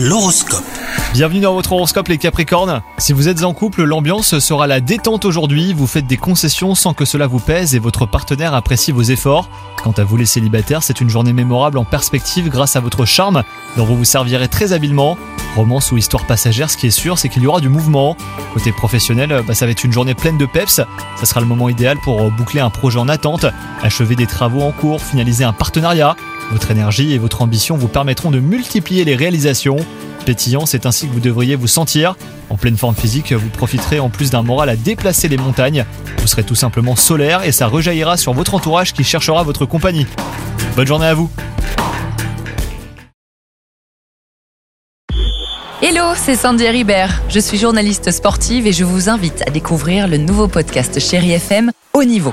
L'horoscope. Bienvenue dans votre horoscope les Capricornes. Si vous êtes en couple, l'ambiance sera la détente aujourd'hui, vous faites des concessions sans que cela vous pèse et votre partenaire apprécie vos efforts. Quant à vous les célibataires, c'est une journée mémorable en perspective grâce à votre charme dont vous vous servirez très habilement. Romance ou histoire passagère, ce qui est sûr, c'est qu'il y aura du mouvement. Côté professionnel, bah, ça va être une journée pleine de peps. Ça sera le moment idéal pour boucler un projet en attente, achever des travaux en cours, finaliser un partenariat. Votre énergie et votre ambition vous permettront de multiplier les réalisations. Pétillant, c'est ainsi que vous devriez vous sentir. En pleine forme physique, vous profiterez en plus d'un moral à déplacer les montagnes. Vous serez tout simplement solaire et ça rejaillira sur votre entourage qui cherchera votre compagnie. Bonne journée à vous Hello, c'est Sandy Ribert. Je suis journaliste sportive et je vous invite à découvrir le nouveau podcast Chéri FM Haut Niveau.